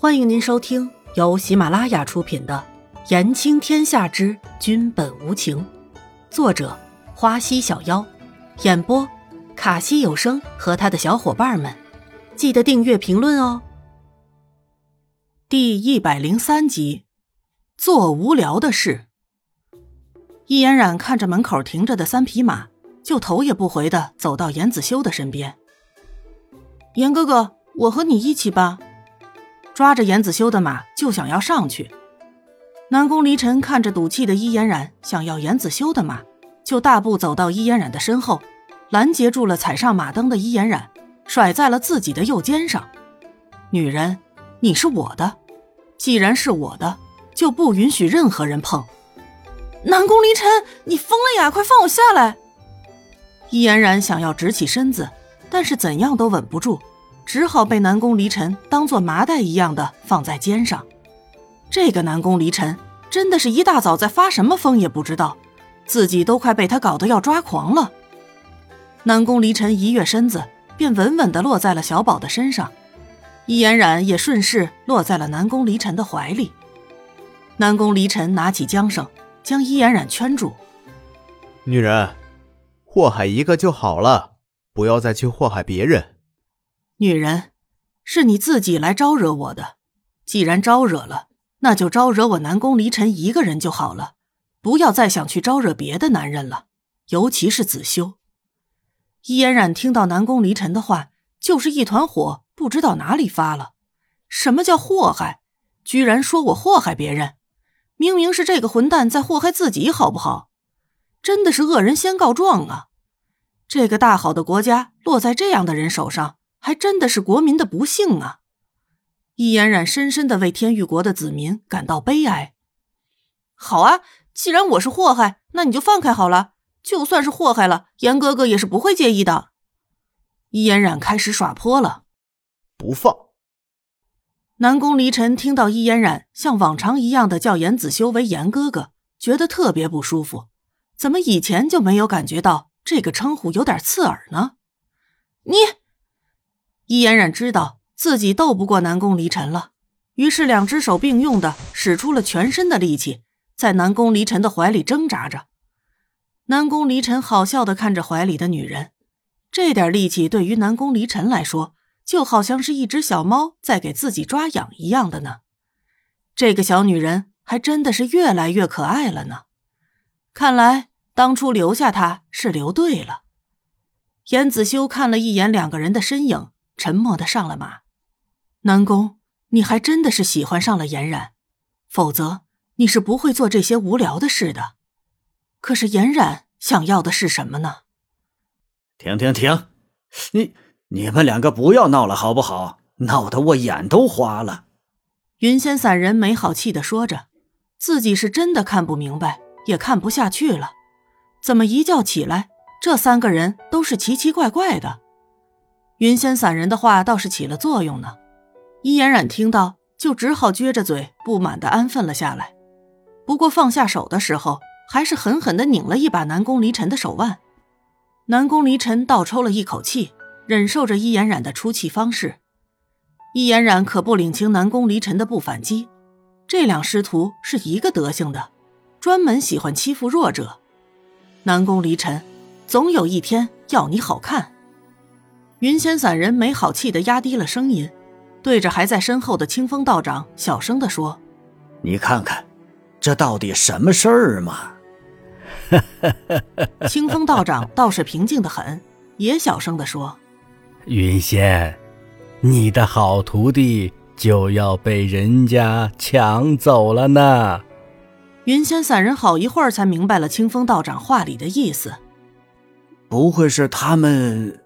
欢迎您收听由喜马拉雅出品的《言情天下之君本无情》，作者花溪小妖，演播卡西有声和他的小伙伴们。记得订阅、评论哦。第一百零三集，做无聊的事。易嫣然看着门口停着的三匹马，就头也不回的走到严子修的身边。严哥哥，我和你一起吧。抓着严子修的马就想要上去。南宫离尘看着赌气的伊嫣然想要严子修的马，就大步走到伊嫣然的身后，拦截住了踩上马灯的伊嫣然，甩在了自己的右肩上。女人，你是我的，既然是我的，就不允许任何人碰。南宫离尘，你疯了呀！快放我下来！伊嫣然想要直起身子，但是怎样都稳不住。只好被南宫离尘当做麻袋一样的放在肩上。这个南宫离尘真的是一大早在发什么疯也不知道，自己都快被他搞得要抓狂了。南宫离尘一跃身子，便稳稳地落在了小宝的身上，易嫣然也顺势落在了南宫离尘的怀里。南宫离尘拿起缰绳，将易嫣然圈住。女人，祸害一个就好了，不要再去祸害别人。女人，是你自己来招惹我的。既然招惹了，那就招惹我南宫离尘一个人就好了，不要再想去招惹别的男人了，尤其是子修。伊嫣然听到南宫离尘的话，就是一团火，不知道哪里发了。什么叫祸害？居然说我祸害别人？明明是这个混蛋在祸害自己，好不好？真的是恶人先告状啊！这个大好的国家落在这样的人手上。还真的是国民的不幸啊！易嫣然深深的为天域国的子民感到悲哀。好啊，既然我是祸害，那你就放开好了。就算是祸害了，严哥哥也是不会介意的。易嫣然开始耍泼了，不放。南宫离尘听到易嫣然像往常一样的叫严子修为严哥哥，觉得特别不舒服。怎么以前就没有感觉到这个称呼有点刺耳呢？你。易嫣然知道自己斗不过南宫离尘了，于是两只手并用的使出了全身的力气，在南宫离尘的怀里挣扎着。南宫离尘好笑的看着怀里的女人，这点力气对于南宫离尘来说，就好像是一只小猫在给自己抓痒一样的呢。这个小女人还真的是越来越可爱了呢。看来当初留下她是留对了。严子修看了一眼两个人的身影。沉默的上了马，南宫，你还真的是喜欢上了颜冉，否则你是不会做这些无聊的事的。可是颜染想要的是什么呢？停停停！你你们两个不要闹了好不好？闹得我眼都花了。云仙散人没好气的说着，自己是真的看不明白，也看不下去了。怎么一觉起来，这三个人都是奇奇怪怪的？云仙散人的话倒是起了作用呢，伊嫣然听到，就只好撅着嘴，不满的安分了下来。不过放下手的时候，还是狠狠的拧了一把南宫离尘的手腕。南宫离尘倒抽了一口气，忍受着伊嫣然的出气方式。伊嫣然可不领情南宫离尘的不反击，这两师徒是一个德行的，专门喜欢欺负弱者。南宫离尘，总有一天要你好看。云仙散人没好气的压低了声音，对着还在身后的清风道长小声的说：“你看看，这到底什么事儿嘛？”清风道长倒是平静的很，也小声的说：“云仙，你的好徒弟就要被人家抢走了呢。”云仙散人好一会儿才明白了清风道长话里的意思，不会是他们？